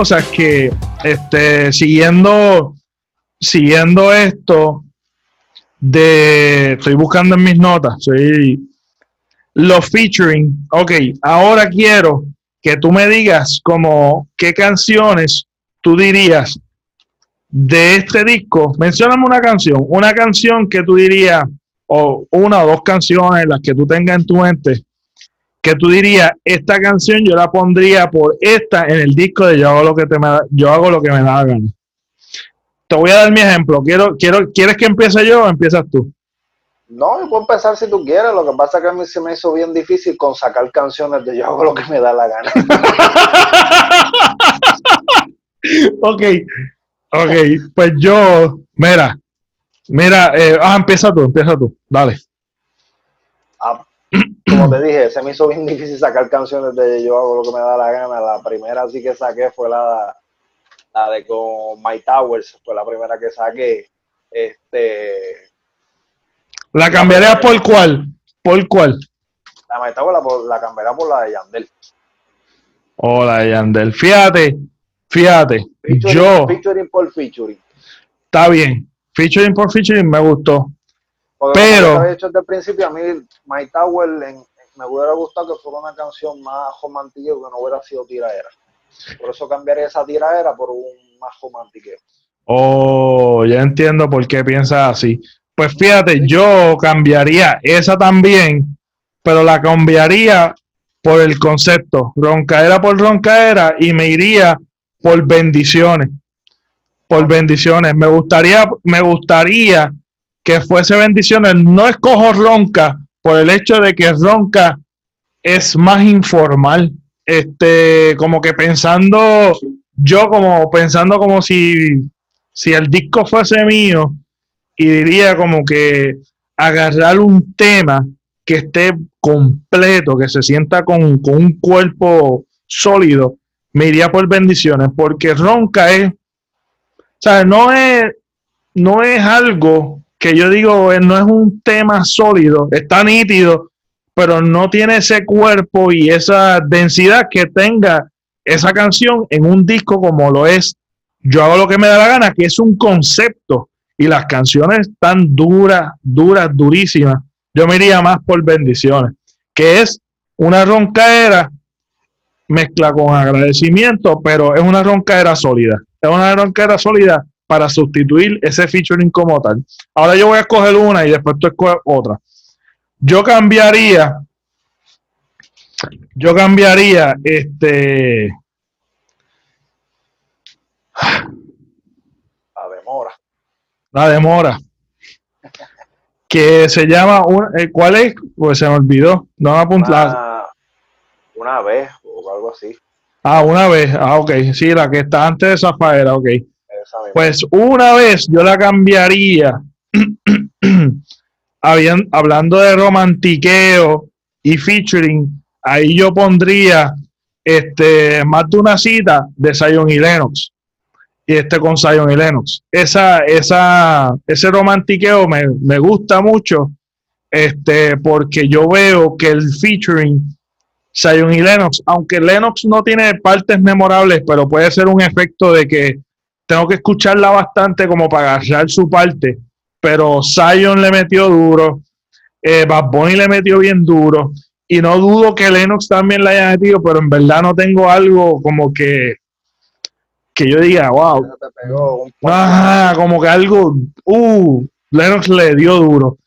cosas que, este, siguiendo, siguiendo esto, de, estoy buscando en mis notas, soy los featuring, ok, ahora quiero que tú me digas como qué canciones tú dirías de este disco, mencioname una canción, una canción que tú dirías, o una o dos canciones, las que tú tengas en tu mente, que tú dirías, esta canción yo la pondría por esta en el disco de Yo hago lo que, te me da, yo hago lo que me da la gana. Te voy a dar mi ejemplo. Quiero, quiero, ¿Quieres que empiece yo o empiezas tú? No, yo puedo empezar si tú quieres. Lo que pasa es que a mí se me hizo bien difícil con sacar canciones de Yo hago lo que me da la gana. ok, ok. Pues yo, mira, mira, eh, ah, empieza tú, empieza tú, dale. Como te dije, se me hizo bien difícil sacar canciones de Yo hago lo que me da la gana. La primera sí que saqué fue la, la de con My Towers, fue la primera que saqué. Este. ¿La cambiarías por cuál? ¿Por cuál? La My Towers la, la cambiaría por la de Yandel. Oh, la de Yandel. Fíjate, fíjate. Featuring, yo. Featuring por featuring. Está bien. Featuring por featuring me gustó. Porque Pero- como había dicho desde el principio, a mí My Tower en- me hubiera gustado que fuera una canción más romántica que no hubiera sido tiraera. Por eso cambiaría esa tiraera por un más romántico. Oh, ya entiendo por qué piensas así. Pues fíjate, yo cambiaría esa también, pero la cambiaría por el concepto, roncaera por roncaera, y me iría por bendiciones. Por bendiciones. Me gustaría, me gustaría que fuese bendiciones. No escojo ronca por el hecho de que ronca es más informal. Este, como que pensando, yo como pensando como si, si el disco fuese mío, y diría como que agarrar un tema que esté completo, que se sienta con, con un cuerpo sólido, me iría por bendiciones, porque ronca es, o sea, no es, no es algo que yo digo, eh, no es un tema sólido, está nítido, pero no tiene ese cuerpo y esa densidad que tenga esa canción en un disco como lo es Yo hago lo que me da la gana, que es un concepto y las canciones están duras, duras, durísimas. Yo me iría más por bendiciones, que es una roncaera mezcla con agradecimiento, pero es una roncaera sólida. Es una roncaera sólida para sustituir ese featuring como tal. Ahora yo voy a escoger una y después tú escoges otra. Yo cambiaría, yo cambiaría este, La demora. la demora, que se llama, un- eh, ¿cuál es? Pues se me olvidó, no me apunté. Una, una vez o algo así. Ah, una vez, ah, ok, sí, la que está antes de Zafaera, ok. Pues una vez yo la cambiaría, hablando de romantiqueo y featuring, ahí yo pondría este, más de una cita de Zion y Lennox. Y este con Zion y Lennox. Esa, esa, ese romantiqueo me, me gusta mucho este, porque yo veo que el featuring Zion y Lennox, aunque Lennox no tiene partes memorables, pero puede ser un efecto de que tengo que escucharla bastante como para agarrar su parte, pero Zion le metió duro, eh, Bad Bunny le metió bien duro, y no dudo que Lennox también la haya metido, pero en verdad no tengo algo como que, que yo diga, wow, Ajá, como que algo, uh, Lennox le dio duro.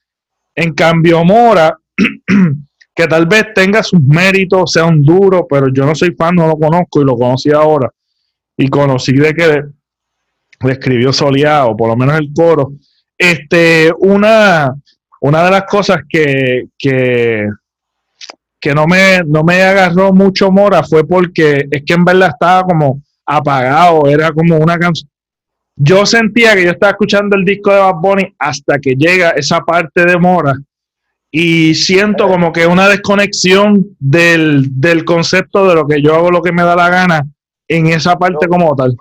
En cambio, Mora, que tal vez tenga sus méritos, sea un duro, pero yo no soy fan, no lo conozco y lo conocí ahora. Y conocí de que escribió soleado, por lo menos el coro. Este, una, una de las cosas que, que, que no, me, no me agarró mucho Mora fue porque es que en verdad estaba como apagado, era como una canción yo sentía que yo estaba escuchando el disco de Bad Bunny hasta que llega esa parte de Mora y siento como que una desconexión del, del concepto de lo que yo hago lo que me da la gana en esa parte como tal.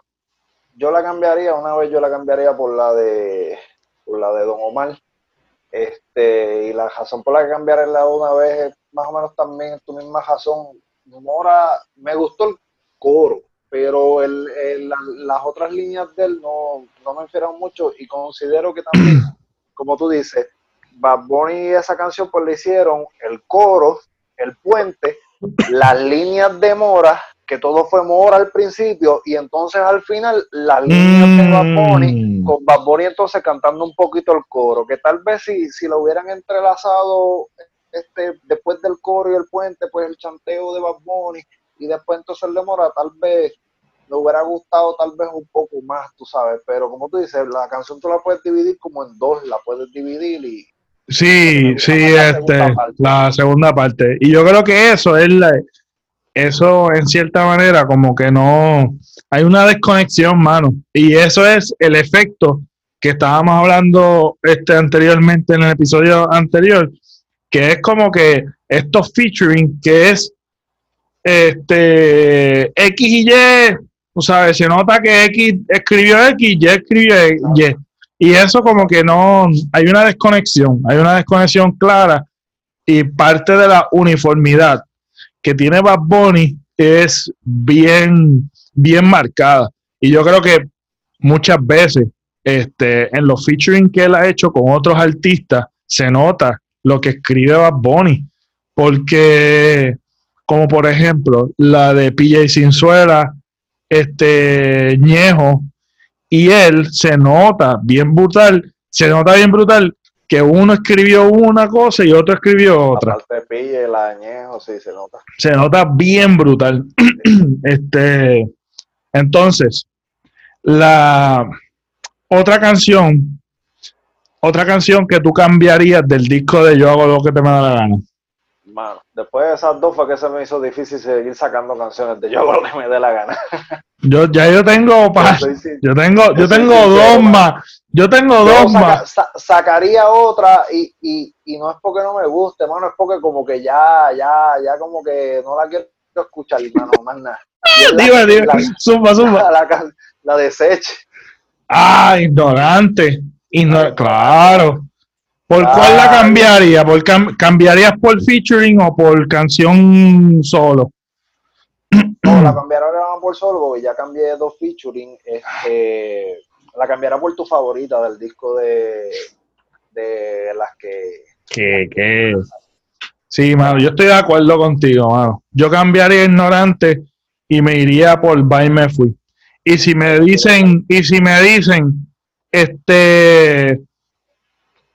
Yo la cambiaría, una vez yo la cambiaría por la de por la de Don Omar. Este, y la razón por la que cambiaré la una vez es más o menos también tu misma razón. Mora, me gustó el coro, pero el, las otras líneas de él no, no me inspiran mucho y considero que también, como tú dices, Bad Bunny esa canción pues le hicieron el coro, el puente, las líneas de Mora, que todo fue Mora al principio, y entonces al final las líneas de Bad Bunny, mm. con Bad Bunny entonces cantando un poquito el coro, que tal vez si, si lo hubieran entrelazado este, después del coro y el puente, pues el chanteo de Bad Bunny, y después entonces el de Mora, tal vez me hubiera gustado tal vez un poco más, tú sabes, pero como tú dices, la canción tú la puedes dividir como en dos, la puedes dividir y, Sí, sí, este, la segunda parte. Y yo creo que eso es la, eso en cierta manera como que no, hay una desconexión, mano. Y eso es el efecto que estábamos hablando este anteriormente en el episodio anterior, que es como que estos featuring, que es este X y Y, tú sabes, se nota que X escribió X, Y escribió Y. Y eso como que no, hay una desconexión, hay una desconexión clara y parte de la uniformidad que tiene Bad Bunny es bien, bien marcada. Y yo creo que muchas veces este, en los featuring que él ha hecho con otros artistas se nota lo que escribe Bad Bunny. Porque, como por ejemplo, la de PJ Sinzuela, este Ñejo, y él se nota bien brutal, se nota bien brutal que uno escribió una cosa y otro escribió otra. Pille, el añejo, sí, se nota. Se nota bien brutal. este, entonces, la otra canción, otra canción que tú cambiarías del disco de Yo hago lo que te me da la gana. Mano, después de esas dos fue que se me hizo difícil seguir sacando canciones de yo hago lo que me dé la gana. Yo ya yo tengo yo tengo yo tengo dos más. Yo tengo dos más. sacaría otra y, y, y, no es porque no me guste, mano, es porque como que ya ya ya como que no la quiero escuchar, mano, más nada. dime, dime, suma, suma. La, la, deseche. Ah, ignorante. claro. ¿Por cuál la cambiaría? ¿Por ¿Cambiarías por featuring o por canción solo? No, la cambiará por solo porque ya cambié dos featuring. Este, la cambiará por tu favorita del disco de, de las que. ¿Qué? ¿Qué? Sí, mano, yo estoy de acuerdo contigo, mano. Yo cambiaría ignorante y me iría por Bye Me Fui. Y si me dicen, y si me dicen, este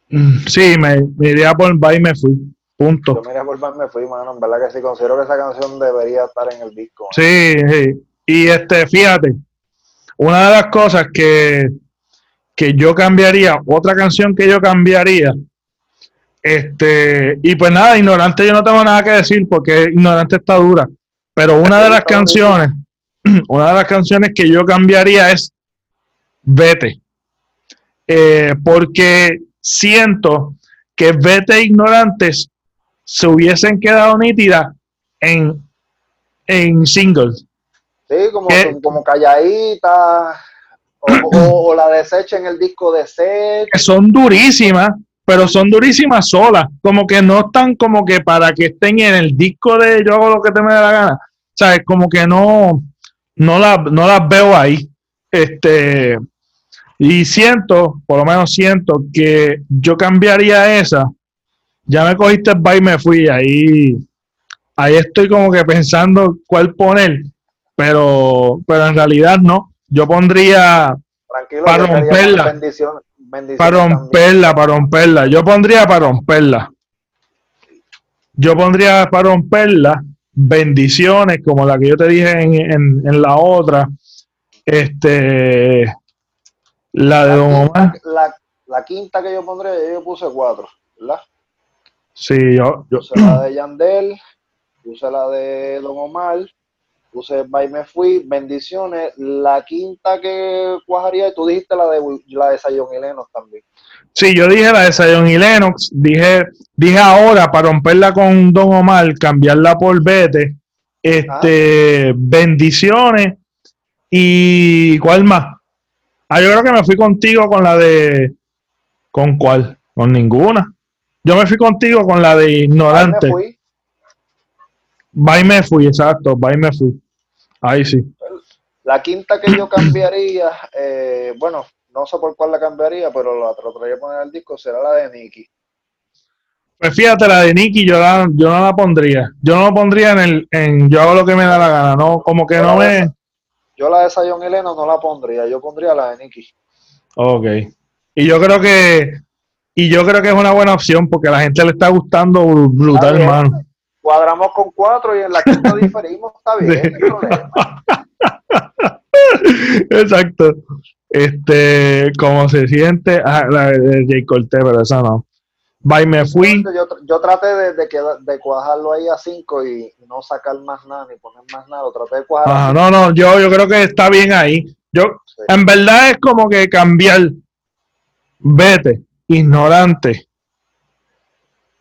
Mm, sí, me, iría por Bye Me Fui. Punto. Yo me iría por Bye Me Fui, mano. En verdad que sí, considero que esa canción debería estar en el disco. Sí, sí. Y este, fíjate, una de las cosas que, que yo cambiaría, otra canción que yo cambiaría, este, y pues nada, Ignorante yo no tengo nada que decir porque Ignorante está dura, pero una de las canciones, una de las canciones que yo cambiaría es Vete. Eh, porque siento que Vete Ignorantes se hubiesen quedado nítidas en, en singles. Sí, como, como calladita, o, la desecha en el disco de set. Son durísimas, pero son durísimas solas. Como que no están como que para que estén en el disco de Yo hago lo que te me da la gana. O sea, como que no, no, no las veo ahí. Este, y siento, por lo menos siento que yo cambiaría esa. Ya me cogiste el bye y me fui. Ahí, ahí estoy como que pensando cuál poner. Pero, pero en realidad no. Yo pondría para romperla. para romperla, para romperla. Yo pondría para romperla. Yo pondría para romperla bendiciones como la que yo te dije en, en, en la otra. Este la de Don Omar. La, quinta que yo pondré, yo puse cuatro, ¿verdad? Sí, yo. Puse la de Yandel, puse la de Don Omar, puse Bye Me Fui, Bendiciones. La quinta que cuajaría, tú dijiste la de la de Sayon y Lennox también. Sí, yo dije la de Sayon y Lennox, dije, dije ahora para romperla con Don Omar, cambiarla por Vete, este, bendiciones y ¿cuál más? Ah, yo creo que me fui contigo con la de. ¿Con cuál? Con ninguna. Yo me fui contigo con la de ignorante. Bye me fui. Exacto, bye me fui. Ahí sí. La quinta que yo cambiaría, eh, bueno, no sé por cuál la cambiaría, pero la trataría de poner al disco, será la de Nicky. Pues fíjate, la de Nicky yo, yo no la pondría. Yo no la pondría en el, en yo hago lo que me da la gana, no, como que no me... yo la de Sayon y no la pondría, yo pondría la de Nicky. Ok. Y yo creo que, y yo creo que es una buena opción porque a la gente le está gustando brutal, hermano. Cuadramos con cuatro y en la quinta diferimos, está bien, Exacto. Este, como se siente, ah, la de J. Cortez, pero esa no. Bye, me fui. Yo, yo traté de, de, de, cuajarlo ahí a 5 y no sacar más nada ni poner más nada. Lo traté de cuajar. no, no, yo, yo creo que está bien ahí. Yo, en verdad es como que cambiar. Vete, ignorante.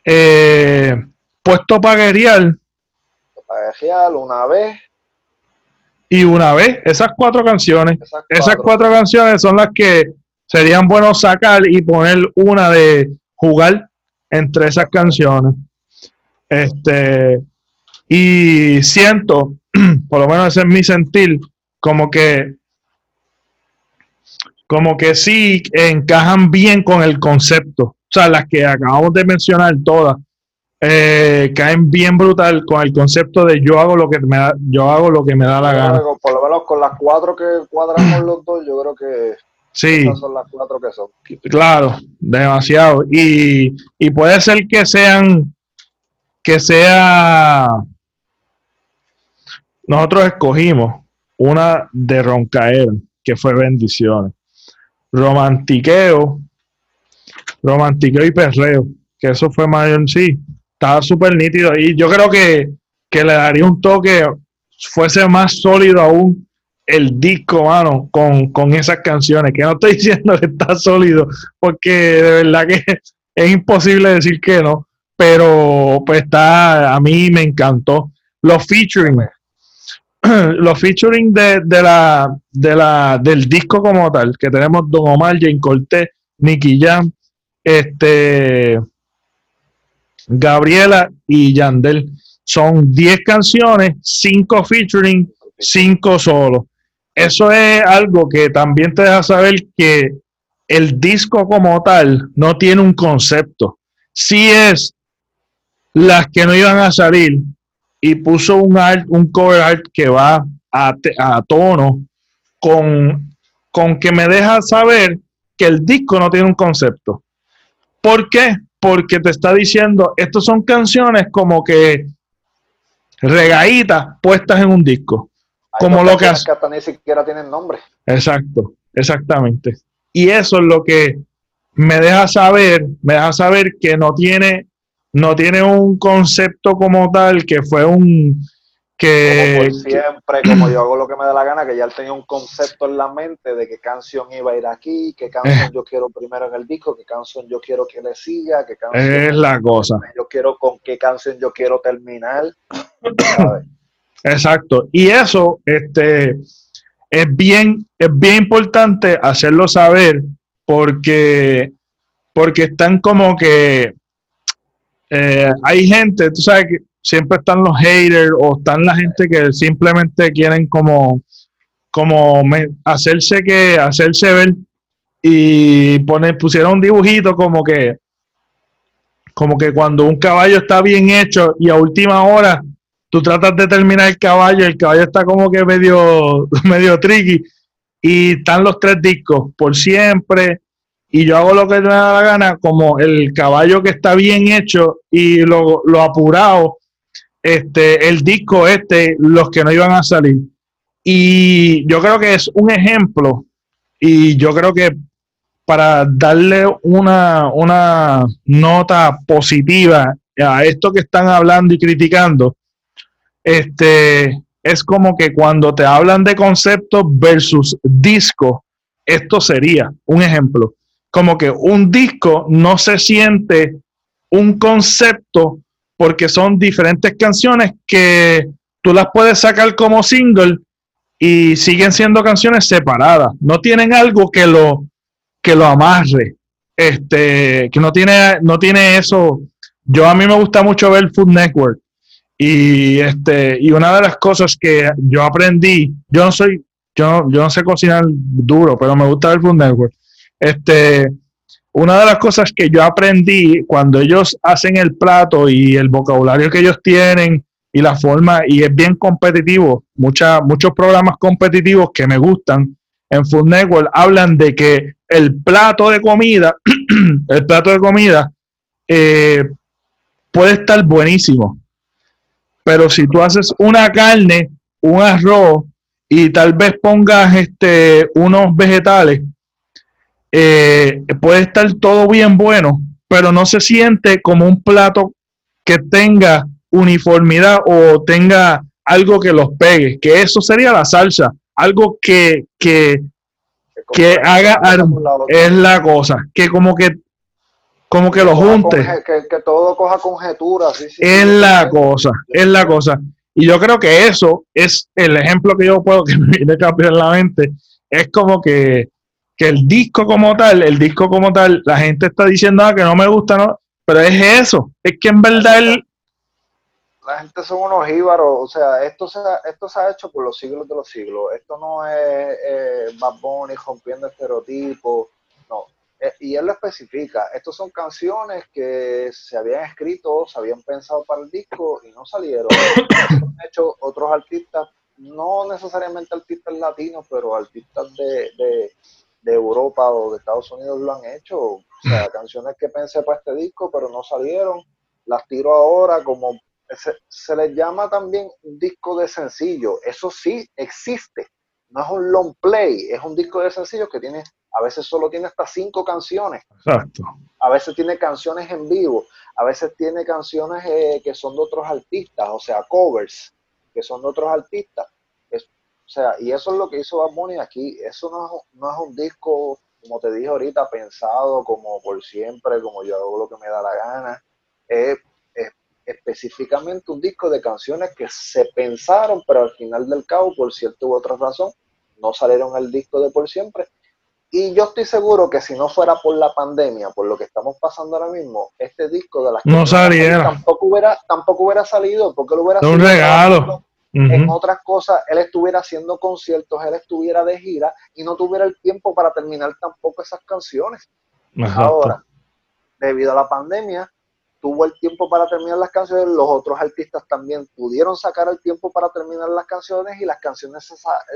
Eh, puesto para guerrear. Para una vez y una vez, esas cuatro canciones, esas cuatro. canciones son las que serían buenos sacar y poner una de jugar entre esas canciones. Este, y siento, por lo menos ese es mi sentir, como que como que sí encajan bien con el concepto. O sea, las que acabamos de mencionar todas, eh, caen bien brutal con el concepto de yo hago lo que me da, yo hago lo que me da la gana. Por lo menos con las cuatro que cuadramos los dos, yo creo que sí. son las cuatro que son. Claro, demasiado. Y, y puede ser que sean, que sea, nosotros escogimos una de Roncaer, que fue bendiciones. Romantiqueo, romantiqueo y perreo, que eso fue mayor sí estaba súper nítido y yo creo que, le daría un toque, fuese más sólido aún el disco, mano, con, con esas canciones, que no estoy diciendo que está sólido, porque de verdad que es imposible decir que no, pero pues está, a mí me encantó. Los featuring, los featuring de, la, de la, del disco como tal, que tenemos Don Omar, Jane Cortés, Nicky Jam, este, Gabriela y Yandel. Son 10 canciones, 5 featuring, 5 solo. Eso es algo que también te deja saber que el disco como tal no tiene un concepto. Si es las que no iban a salir y puso un art, un cover art que va a, a tono con, con que me deja saber que el disco no tiene un concepto. ¿Por qué? Porque te está diciendo, estos son canciones como que regaditas puestas en un disco. como lo que, hace. ni siquiera tienen nombre. Exacto, exactamente. Y eso es lo que me deja saber, me deja saber que no tiene, no tiene un concepto como tal, que fue un, que siempre, como yo hago lo que me da la gana, que ya él tenía un concepto en la mente de qué canción iba a ir aquí, qué canción yo quiero primero en el disco, qué canción yo quiero que le siga, qué canción es la cosa. Yo quiero con qué canción yo quiero terminar. Exacto. Y eso, este, es bien, es bien importante hacerlo saber porque, porque están como que eh, hay gente, tú sabes que siempre están los haters o están la gente que simplemente quieren como, como hacerse que, hacerse ver y poner, pusieron un dibujito como que, como que cuando un caballo está bien hecho y a última hora tú tratas de terminar el caballo, el caballo está como que medio, medio tricky y están los tres discos por siempre y yo hago lo que me da la gana como el caballo que está bien hecho y lo, lo apurado este, el disco este, los que no iban a salir. Y yo creo que es un ejemplo y yo creo que para darle una, una nota positiva a esto que están hablando y criticando, este, es como que cuando te hablan de conceptos versus disco, esto sería un ejemplo. Como que un disco no se siente un concepto porque son diferentes canciones que tú las puedes sacar como single y siguen siendo canciones separadas. No tienen algo que lo, que lo amarre. Este, que no tiene, no tiene eso. Yo a mí me gusta mucho ver Food Network Y este, y una de las cosas que yo aprendí, yo no soy, yo, yo no sé cocinar duro, pero me gusta el Food Network. Este, una de las cosas que yo aprendí cuando ellos hacen el plato y el vocabulario que ellos tienen y la forma, y es bien competitivo, mucha, muchos programas competitivos que me gustan en Food Network hablan de que el plato de comida, el plato de comida eh, puede estar buenísimo, pero si tú haces una carne, un arroz y tal vez pongas este, unos vegetales, eh, puede estar todo bien bueno, pero no se siente como un plato que tenga uniformidad o tenga algo que los pegue, que eso sería la salsa, algo que, que, que haga es la cosa, que como que como que lo junte. Que, todo coja conjetura. es la cosa, es la cosa. Y yo creo que eso es el ejemplo que yo puedo que me viene a cambiar la mente. Es como que, que, el disco como tal, el disco como tal, la gente está diciendo ah, que no me gusta, ¿no? Pero es eso. Es que en verdad el, la gente son unos íbaros, o sea, esto se, ha, esto se ha hecho por los siglos de los siglos. Esto no es eh, Bad Bunny rompiendo estereotipos, no. Eh, y él lo especifica, estos son canciones que se habían escrito, se habían pensado para el disco y no salieron. han hecho otros artistas, no necesariamente artistas latinos, pero artistas de, de, de Europa o de Estados Unidos lo han hecho. O sea, canciones que pensé para este disco, pero no salieron las tiro ahora como se, le llama también un disco de sencillo. Eso sí existe. No es un long play, es un disco de sencillo que tiene, a veces solo tiene hasta cinco canciones. Exacto. A veces tiene canciones en vivo, a veces tiene canciones eh, que son de otros artistas, o sea, covers, que son de otros artistas. O sea, y eso es lo que hizo Bad aquí. Eso no es, no es un disco, como te dije ahorita, pensado como por siempre, como yo hago lo que me da la gana. Es específicamente un disco de canciones que se pensaron, pero al final del cabo, por cierta u otra razón, no salieron al disco de por siempre. Y yo estoy seguro que si no fuera por la pandemia, por lo que estamos pasando ahora mismo, este disco de las no saliera. tampoco hubiera tampoco hubiera salido, porque lo hubiera un regalo. En otras cosas, él estuviera haciendo conciertos, él estuviera de gira y no tuviera el tiempo para terminar tampoco esas canciones. Ahora, debido a la pandemia, tuvo el tiempo para terminar las canciones, los otros artistas también pudieron sacar el tiempo para terminar las canciones y las canciones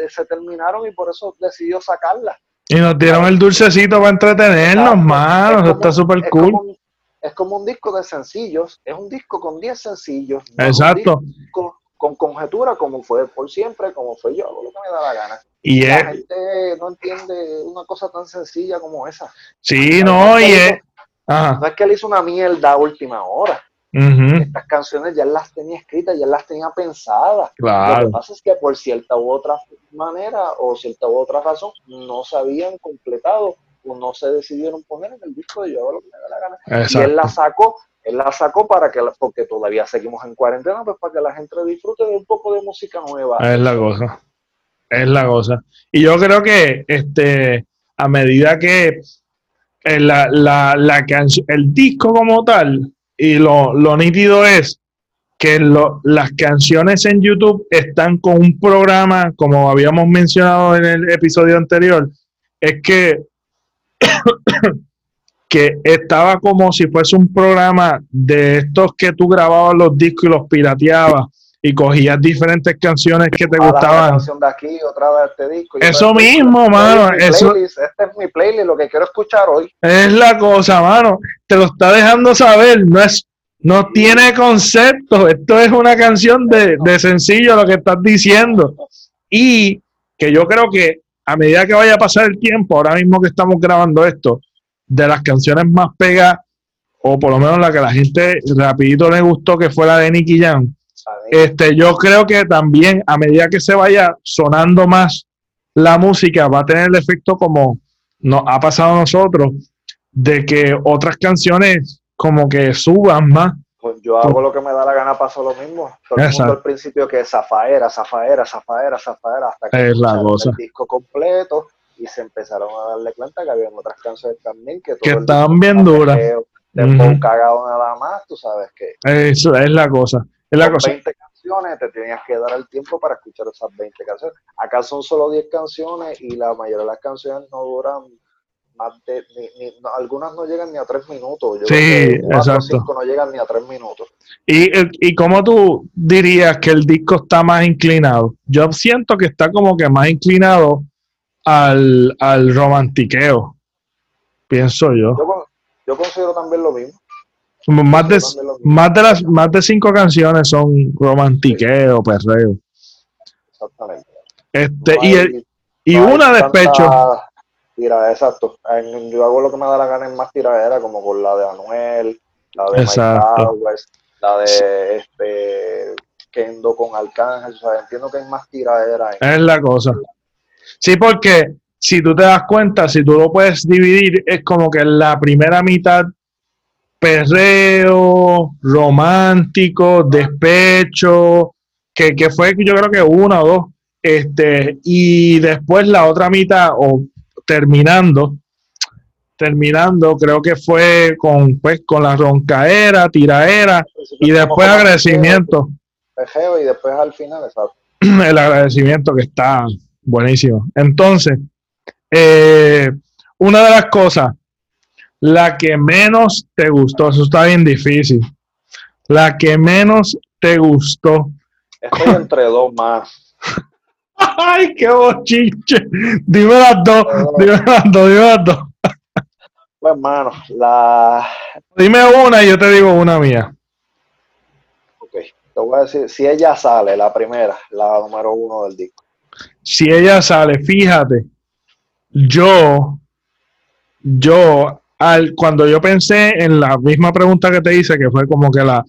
se, terminaron y por eso decidió sacarlas. Y nos dieron el dulcecito para entretenernos, manos, está súper cool. es como un disco de sencillos, es un disco con 10 sencillos. Exacto. Con conjetura, como fue por siempre, como fue yo, lo que me da la gana. Y la gente no entiende una cosa tan sencilla como esa. Sí, no, y es, no es que él hizo una mierda a última hora. Estas canciones ya las tenía escritas, ya las tenía pensadas. Lo que pasa es que por cierta u otra manera o cierta u otra razón no se habían completado o no se decidieron poner en el disco de Yo lo que me da la gana. Y él la sacó, él la sacó para que, porque todavía seguimos en cuarentena, pues para que la gente disfrute de un poco de música nueva. Es la cosa. Es la cosa. Y yo creo que este a medida que eh, la, la, la el disco como tal, y lo, lo nítido es que las canciones en YouTube están con un programa, como habíamos mencionado en el episodio anterior, es que, que estaba como si fuese un programa de estos que tú grababas los discos y los pirateabas y cogías diferentes canciones que te gustaban. de aquí, otra de este disco. Eso mismo, mano. Eso, este es mi playlist, lo que quiero escuchar hoy. Es la cosa, mano. Te lo está dejando saber. No es, no tiene concepto. Esto es una canción de, de sencillo lo que estás diciendo. Y que yo creo que a medida que vaya a pasar el tiempo, ahora mismo que estamos grabando esto, de las canciones más pegas, o por lo menos la que la gente rapidito le gustó, que fue la de Nicky Jam, este, yo creo que también a medida que se vaya sonando más la música, va a tener el efecto como nos ha pasado a nosotros, de que otras canciones como que suban más. Pues yo hago lo que me da la gana, paso lo mismo. Todo el mundo al principio que Zafaera, Zafaera, Zafaera, Zafaera, hasta que es la cosa. el disco completo y se empezaron a darle cuenta que había otras canciones también que, que estaban bien duras. De cagado nada más, tú sabes que. Eso es la cosa. Es la cosa. 20 canciones, te tenías que dar el tiempo para escuchar esas 20 canciones. Acá son solo 10 canciones y la mayoría de las canciones no duran más de, ni, ni, algunas no llegan ni a 3 minutos. Yo sí, exacto. Cinco no llegan ni a 3 minutos. ¿Y, ¿Y cómo tú dirías que el disco está más inclinado? Yo siento que está como que más inclinado al, al romantiqueo, pienso yo. yo. Yo considero también lo mismo. Más de, más de las más de cinco canciones son romantiqueo, perreo. Exactamente. Este, y, el, y una despecho. Tira, exacto. yo hago lo que me da la gana en más tiradera, como con la de Anuel, la de exacto. Mike Towers, la de este Kendo con Arcángel. O sea, entiendo que hay más tiradera. En es la cosa. Sí, porque si tú te das cuenta, si tú lo puedes dividir, es como que la primera mitad perreo, romántico, despecho, que, que, fue yo creo que una o dos, este, y después la otra mitad, o terminando, terminando, creo que fue con, pues, con la roncaera, tiraera, y después agradecimiento. Perreo y después al final, exacto. El agradecimiento que está buenísimo. Entonces, eh, una de las cosas, la que menos te gustó, eso está bien difícil. La que menos te gustó. Estoy entre dos más. Ay, qué bochinche. Dime las dos, dime las dos, dime las dos. Pues, hermano, la. Dime una y yo te digo una mía. Ok, te voy a decir, si ella sale, la primera, la número uno del disco. Si ella sale, fíjate, yo, yo, al, cuando yo pensé en la misma pregunta que te hice, que fue como que la,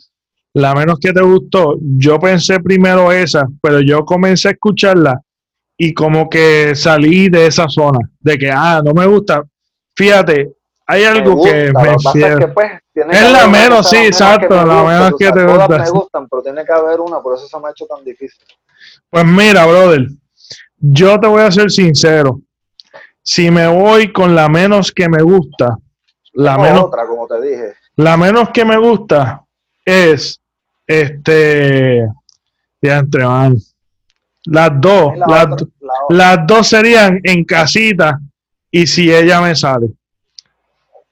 la menos que te gustó, yo pensé primero esa, pero yo comencé a escucharla y como que salí de esa zona, de que, ah, no me gusta. Fíjate, hay algo gusta, que me es, que, pues, es la menos, sí, exacto, la menos que, te gusta. me gustan, pero tiene que haber una, por eso se me ha hecho tan difícil. Pues mira, brother, yo te voy a ser sincero si me voy con la menos que me gusta, la menos, otra, como te dije. La menos que me gusta es este ya entre van. Las dos, La las, otra, la las dos serían en casita y si ella me sale.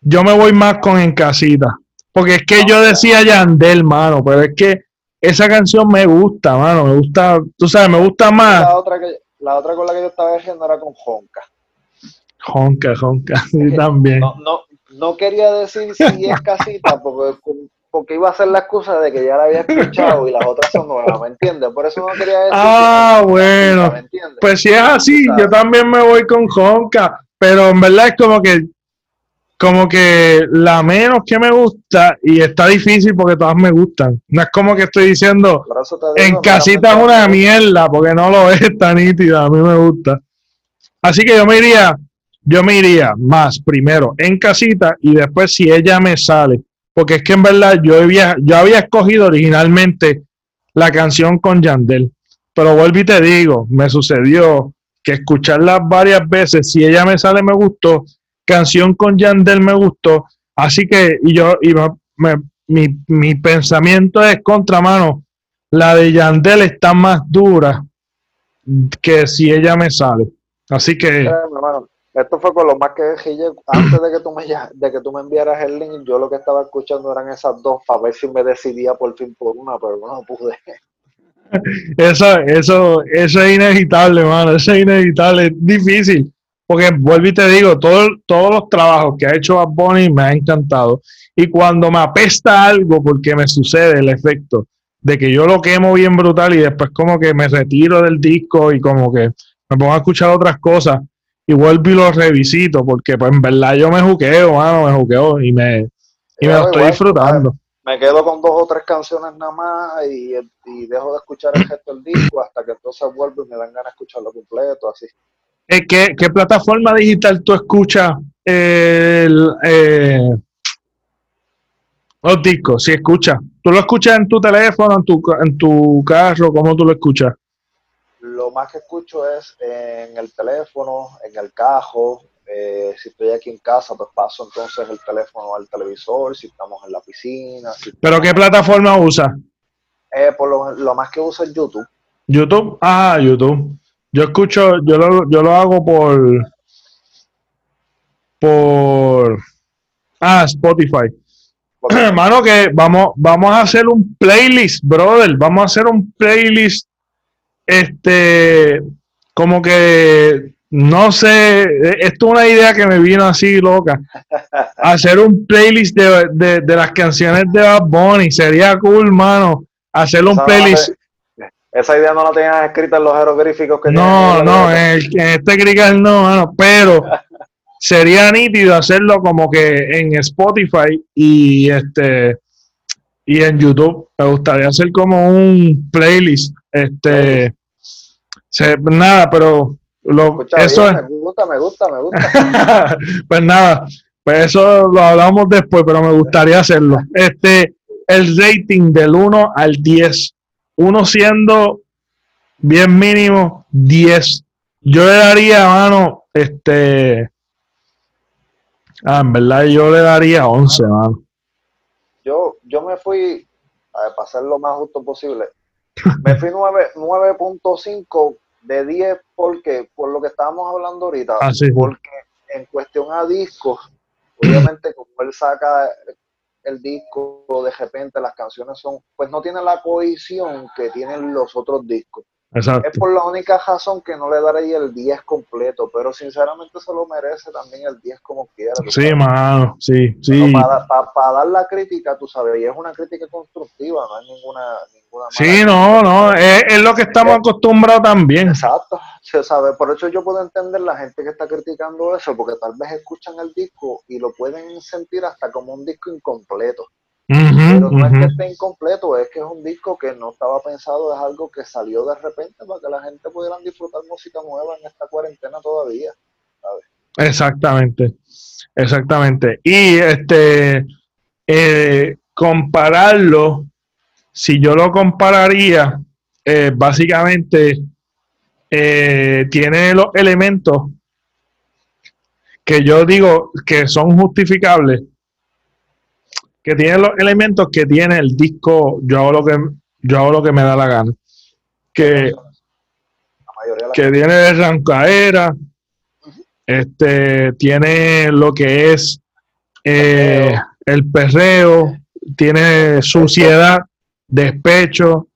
Yo me voy más con en casita. Porque es que yo decía Yandel, mano, pero es que esa canción me gusta, mano, me gusta, tú sabes, me gusta más. La otra, que, la otra con la que yo estaba diciendo era con Honka. Jonca, jonca, sí, también. No, no, no quería decir si es casita, porque, porque iba a ser la excusa de que ya la había escuchado y las otras son nuevas, ¿me entiendes? Por eso no quería decir. Ah, que bueno. casita, ¿me entiendes? Pues si es así, ¿Sabes? yo también me voy con Jonca, pero en verdad es como que, como que la menos que me gusta y está difícil porque todas me gustan. No es como que estoy diciendo en casita es una mierda porque no lo es tan nítida, a mí me gusta. Así que yo me iría, yo me iría más primero en casita y después si ella me sale, porque es que en verdad yo había, yo había escogido originalmente la canción con Yandel, pero vuelvo y te digo, me sucedió que escucharla varias veces, si ella me sale me gustó, canción con Yandel me gustó, así que y yo me- mi, mi pensamiento es contra mano, la de Yandel está más dura que si ella me sale. Así que hermano, Esto fue con lo más que Gille, antes de que tú me de que tú me enviaras el link, yo lo que estaba escuchando eran esas dos para ver si me decidía por fin por una, pero no pude. Eso, eso, eso es inevitable, mano. Eso es inevitable. Es difícil. Porque vuelvo y te digo, todo, todos los trabajos que ha hecho Bad Bunny me ha encantado. Y cuando me apesta algo, porque me sucede el efecto de que yo lo quemo bien brutal y después como que me retiro del disco y como que me pongo a escuchar otras cosas y vuelvo y lo revisito, porque pues en verdad yo me juqueo, mano, me juqueo y me, y me lo estoy igual, disfrutando. Me quedo con dos o tres canciones nada más y, y dejo de escuchar el resto del disco hasta que entonces vuelvo y me dan ganas de escucharlo completo, así. Eh, ¿qué, qué plataforma digital tú escuchas el, eh, los discos? Si escuchas, ¿tú lo escuchas en tu teléfono, en tu, en tu carro? ¿Cómo tú lo escuchas? Lo más que escucho es en el teléfono, en el cajo. eh, si estoy aquí en casa, pues paso entonces el teléfono al televisor. Si estamos en la piscina. Si ¿Pero qué plataforma usas? Eh, por lo, lo, más que uso es YouTube. YouTube, ah, YouTube. Yo escucho, yo lo, yo lo hago por por ah, Spotify. Hermano, que vamos, vamos a hacer un playlist, brother. Vamos a hacer un playlist. Este, como que no sé, esto es una idea que me vino así loca. Hacer un playlist de, de, las canciones de Bad Bunny sería cool, mano. Hacer un playlist. Esa idea no la tenían escrita en los jeroglíficos que No, no, en, este crical no, pero sería nítido hacerlo como que en Spotify y este y en YouTube. Me gustaría hacer como un playlist. Este nada, pero lo, eso me gusta, me gusta, me gusta. pues nada, pues eso lo hablamos después, pero me gustaría hacerlo. Este, el rating del 1 al 10. Uno siendo bien mínimo 10. Yo le daría, mano, este, Ah, en verdad yo le daría 11, mano. Yo, yo me fui, a ser lo más justo posible, me fui 9.5 de 10 porque, por lo que estábamos hablando ahorita, ah, porque en cuestión a discos, obviamente como él saca el disco, de repente las canciones son, pues no tiene la cohesión que tienen los otros discos. Es por la única razón que no le daré el 10 completo, pero sinceramente se lo merece también el 10 como quiera. Sí, mano, sí, sí. Para, dar la crítica, tú sabes, y es una crítica constructiva, no hay ninguna... ninguna sí, no, no, es, lo que estamos acostumbrados también. Exacto, se sabe, por eso yo puedo entender la gente que está criticando eso, porque tal vez escuchan el disco y lo pueden sentir hasta como un disco incompleto. Pero no es que esté incompleto, es que es un disco que no estaba pensado, es algo que salió de repente para que la gente pudiera disfrutar música nueva en esta cuarentena todavía. Exactamente, exactamente. Y este, eh, compararlo, si yo lo compararía, eh, básicamente eh, tiene los elementos que yo digo que son justificables que tiene los elementos que tiene el disco Yo hago lo que, yo hago lo que me da la gana. Que, que tiene rancaera, este, tiene lo que es eh, el perreo, tiene suciedad, despecho,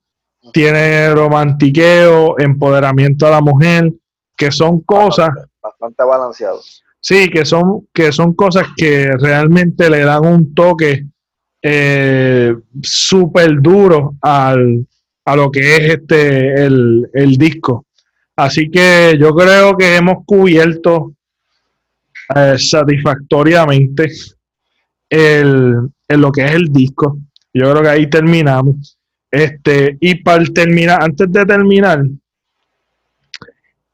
tiene romantiqueo, empoderamiento a la mujer, que son cosas bastante balanceados. Sí, que son, que son cosas que realmente le dan un toque eh, súper duro al, a lo que es este el, disco. Así que yo creo que hemos cubierto eh, satisfactoriamente el, lo que es el disco. Yo creo que ahí terminamos. Este, y para terminar, antes de terminar,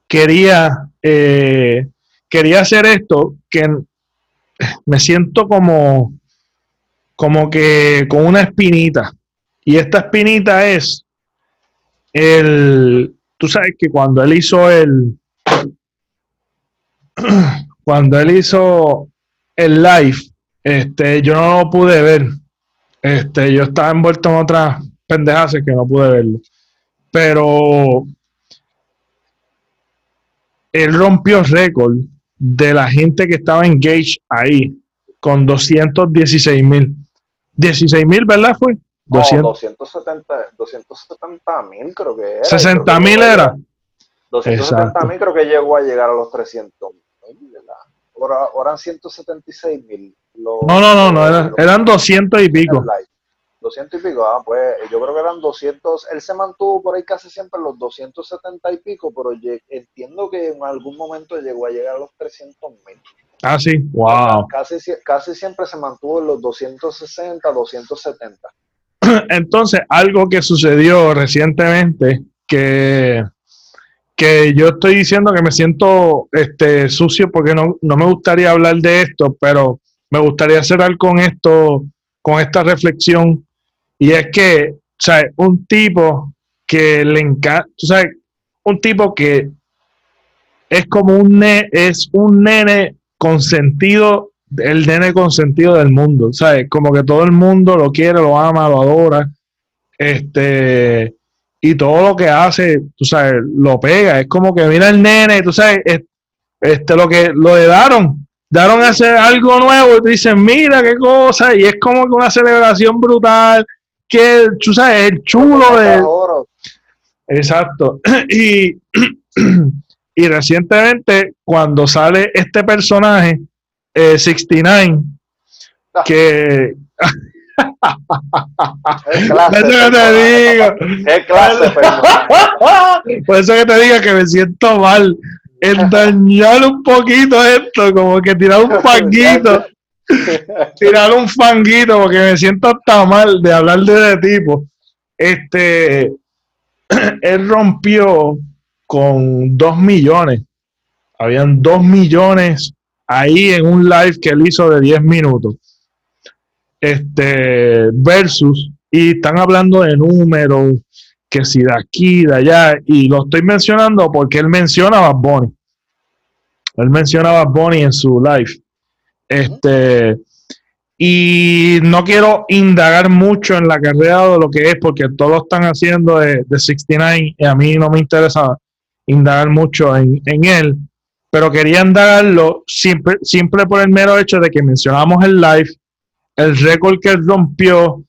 quería, eh, quería hacer esto que me siento como como que con una espinita. Y esta espinita es el, tú sabes que cuando él hizo el, cuando él hizo el live, este, yo no lo pude ver. Este, yo estaba envuelto en otras pendejas que no pude verlo. Pero él rompió récord de la gente que estaba engaged ahí con 216 mil. 16 mil, ¿verdad? Fue. 270 mil creo que era. 60 mil era. 270 mil creo que llegó a llegar a los 300 mil. Ahora, eran 176 mil. No, no, no, no eran, eran 200 y pico. 200 y pico, ah, pues yo creo que eran 200, él se mantuvo por ahí casi siempre los 270 y pico, pero entiendo que en algún momento llegó a llegar a los 300 mil. Ah, sí, wow. Casi, casi siempre se mantuvo en los 260, 270. Entonces, algo que sucedió recientemente, que, que yo estoy diciendo que me siento este, sucio porque no, no me gustaría hablar de esto, pero me gustaría cerrar con esto, con esta reflexión, y es que, ¿sabes? Un tipo que le encanta, sabes, un tipo que es como un, es un nene consentido, el nene consentido del mundo, ¿sabes? Como que todo el mundo lo quiere, lo ama, lo adora. Este, y todo lo que hace, tú sabes, lo pega. Es como que mira el nene, tú sabes, este, lo que lo de Daron, Daron hacer algo nuevo y te dicen, mira qué cosa, y es como que una celebración brutal, que tú sabes, el chulo de. Exacto. Y, y recientemente, cuando sale este personaje, 69, eh, ah. que es clase, que te digo. Es clase, Por eso que te digo que me siento mal en dañar un poquito esto, como que tirar un fanguito. tirar un fanguito porque me siento hasta mal de hablar de ese tipo. Este, él rompió con dos millones. Habían dos millones ahí en un live que él hizo de 10 minutos este, versus, y están hablando de números, que si de aquí, de allá, y lo estoy mencionando porque él menciona a Bunny. Él menciona a Bunny en su live. Este, y no quiero indagar mucho en la carrera de lo que es, porque todos están haciendo de, 69 y a mí no me interesa indagar mucho en, en él, pero quería indagarlo siempre, siempre por el mero hecho de que mencionamos el live el récord que rompió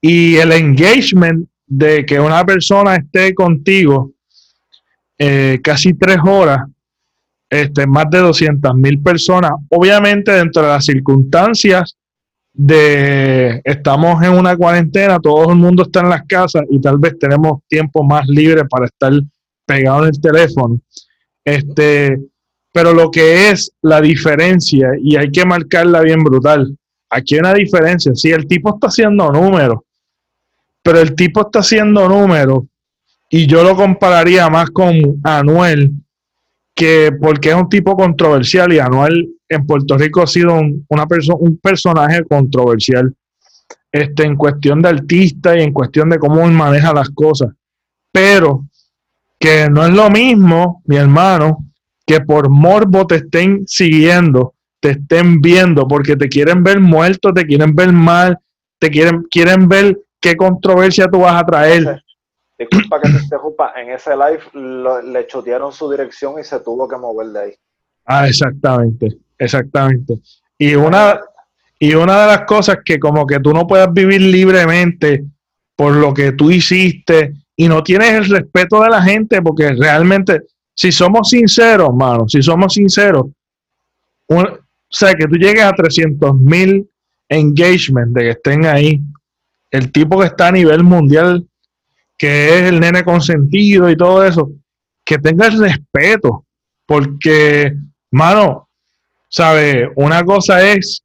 y el engagement de que una persona esté contigo eh, casi tres horas, este, más de 200 mil personas, obviamente dentro de las circunstancias de estamos en una cuarentena, todo el mundo está en las casas y tal vez tenemos tiempo más libre para estar pegado en el teléfono. Este, pero lo que es la diferencia, y hay que marcarla bien brutal, aquí hay una diferencia. Si el tipo está haciendo números, pero el tipo está haciendo números, y yo lo compararía más con Anuel, que porque es un tipo controversial y Anuel en Puerto Rico ha sido un, una un personaje controversial este, en cuestión de artista y en cuestión de cómo él maneja las cosas. Pero que no es lo mismo, mi hermano, que por morbo te estén siguiendo te estén viendo porque te quieren ver muerto, te quieren ver mal, te quieren, quieren ver qué controversia tú vas a traer. Disculpa que te interrumpa, en ese live le chotearon su dirección y se tuvo que mover de ahí. Ah, exactamente, exactamente. Y una, y una de las cosas que como que tú no puedas vivir libremente por lo que tú hiciste y no tienes el respeto de la gente porque realmente, si somos sinceros, mano, si somos sinceros, o sea, que tú llegues a 300 mil engagement de que estén ahí. El tipo que está a nivel mundial, que es el nene consentido y todo eso, que tenga el respeto. Porque, mano, ¿sabes? Una cosa es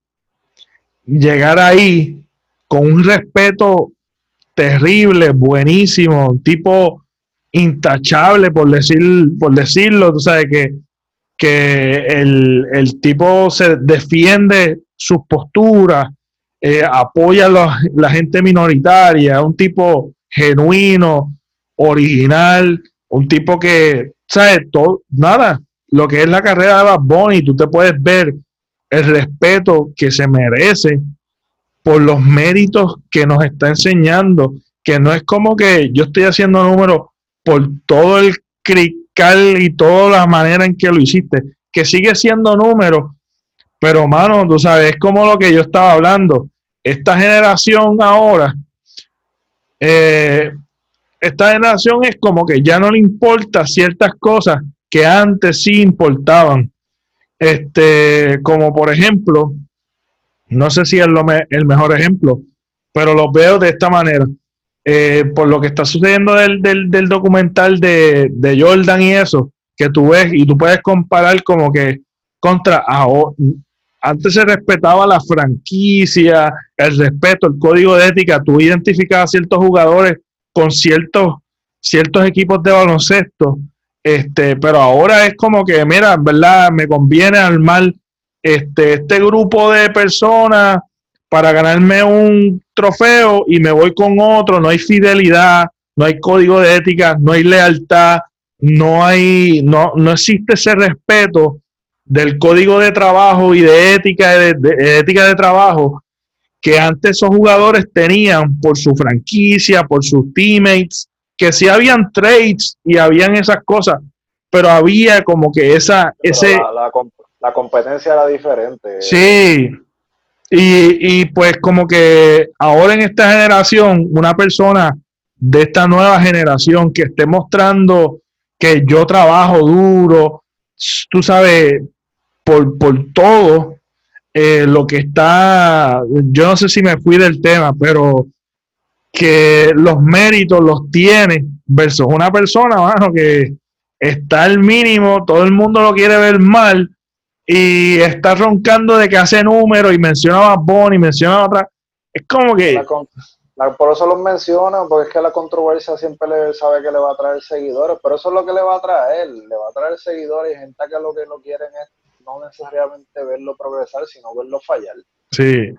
llegar ahí con un respeto terrible, buenísimo, un tipo intachable, por, decir, por decirlo, tú sabes que que el, tipo se defiende sus posturas, eh, apoya a la gente minoritaria, un tipo genuino, original, un tipo que, ¿sabes? Todo, nada, lo que es la carrera de Bad Bunny, tú te puedes ver el respeto que se merece por los méritos que nos está enseñando, que no es como que yo estoy haciendo números por todo el cric y toda la manera en que lo hiciste, que sigue siendo número, pero mano, tú sabes, es como lo que yo estaba hablando. Esta generación ahora, eh, esta generación es como que ya no le importa ciertas cosas que antes sí importaban. Este, como por ejemplo, no sé si es lo el mejor ejemplo, pero lo veo de esta manera. Eh, por lo que está sucediendo del, del, documental de, Jordan y eso, que tú ves y tú puedes comparar como que contra antes se respetaba la franquicia, el respeto, el código de ética, tú identificabas ciertos jugadores con ciertos, ciertos equipos de baloncesto, este, pero ahora es como que, mira, verdad, me conviene armar este, este grupo de personas para ganarme un trofeo y me voy con otro, no hay fidelidad, no hay código de ética, no hay lealtad, no hay, no, no existe ese respeto del código de trabajo y de ética de, ética de trabajo que antes esos jugadores tenían por su franquicia, por sus teammates, que sí habían trades y habían esas cosas, pero había como que esa, ese... La, competencia era diferente. Sí, y, y, pues como que ahora en esta generación, una persona de esta nueva generación que esté mostrando que yo trabajo duro, tú sabes, por, por todo, eh, lo que está, yo no sé si me fui del tema, pero que los méritos los tiene versus una persona, mano, que está al mínimo, todo el mundo lo quiere ver mal y está roncando de que hace números y menciona a Bonnie, menciona a otra. Es como que. por eso los mencionan, porque es que la controversia siempre le sabe que le va a traer seguidores, pero eso es lo que le va a traer, le va a traer seguidores y gente que lo que no quieren es no necesariamente verlo progresar, sino verlo fallar. Sí.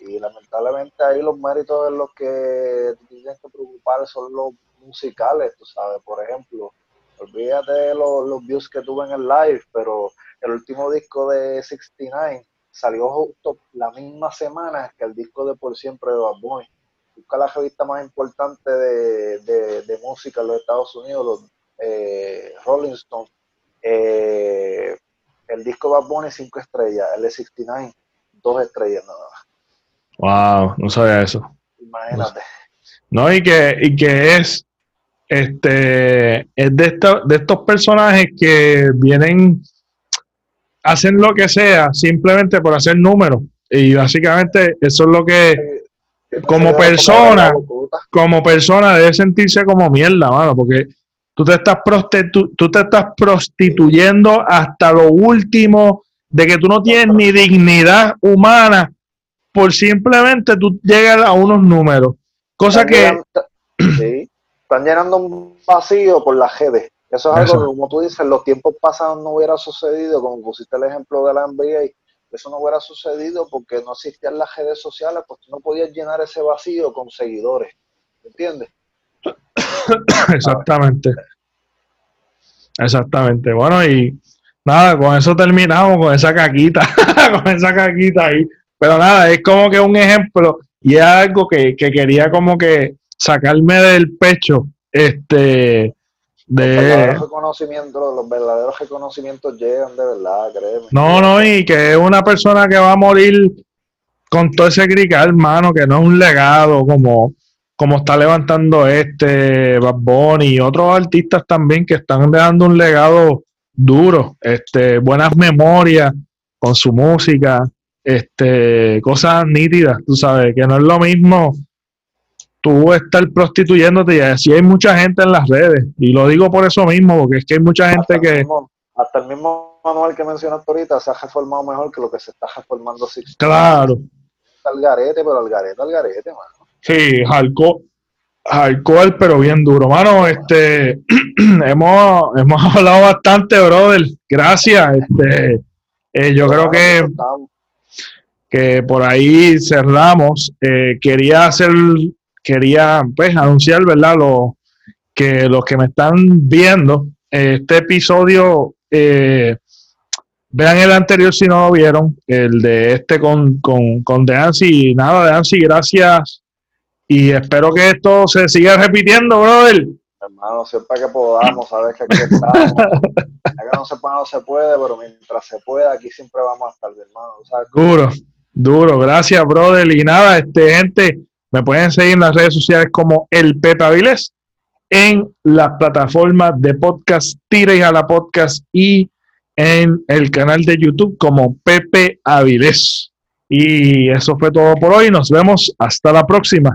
Y lamentablemente ahí los méritos de los que tienes que preocupar son los musicales, tú sabes, por ejemplo, olvídate de los, los views que tuve en el live, pero el último disco de 69 salió justo la misma semana que el disco de Por Siempre de Bad Bunny. Busca la revista más importante de, de, música en los Estados Unidos, los eh, Rolling Stones. Eh, el disco Bad Bunny 5 estrellas, el de 69 2 estrellas nada más. Wow, no sabía eso. Imagínate. No, y que, y que es este es de, de estos personajes que vienen, hacen lo que sea simplemente por hacer números. Y básicamente eso es lo que como persona, como persona debe sentirse como mierda, mano, porque Tú te estás, tú te estás prostituyendo hasta lo último de que tú no tienes ni dignidad humana por simplemente tú llegas a unos números. Cosa que... sí, están llenando un vacío por la redes. Eso es algo que, como tú dices, los tiempos pasados no hubiera sucedido, como pusiste el ejemplo de la NBA, eso no hubiera sucedido porque no existían las redes sociales, pues tú no podías llenar ese vacío con seguidores. ¿Entiendes? Exactamente. Exactamente. Bueno, y nada, con eso terminamos, con esa caquita, con esa caquita ahí. Pero nada, es como que un ejemplo y es algo que, quería como que sacarme del pecho. Este. De... Los verdaderos reconocimientos, los verdaderos reconocimientos llegan de verdad, créeme. No, no, y que es una persona que va a morir con todo ese crical, hermano, que no es un legado como como está levantando este Bad Bunny y otros artistas también que están dejando un legado duro, este, buenas memorias con su música, este, cosas nítidas, tú sabes, que no es lo mismo tú estar prostituyéndote y así hay mucha gente en las redes y lo digo por eso mismo, porque es que hay mucha gente que... hasta el mismo manual que mencionaste ahorita se ha reformado mejor que lo que se está reformando. Claro. Al garete, pero al garete, al garete, mano. Sí, alcohol, pero bien duro. Mano, este, hemos, hemos hablado bastante, brother. Gracias. Este, eh, yo creo que, que por ahí cerramos. Eh, quería hacer, quería pues anunciar, ¿verdad? Lo, que los que me están viendo, este episodio, eh, vean el anterior si no lo vieron, el de este con, con, con Deancy. Nada, Deancy, gracias y espero que esto se siga repitiendo, brother. Hermano, siempre que podamos, sabes que aquí estamos. que no se puede, no se puede, pero mientras se pueda, aquí siempre vamos a estar, hermano. Duro, duro. Gracias, brother. Y nada, este, gente, me pueden seguir en las redes sociales como el Pepe Avilés, en las plataformas de podcast Tira y a la Podcast y en el canal de YouTube como Pepe Avilés. Y eso fue todo por hoy. Nos vemos hasta la próxima.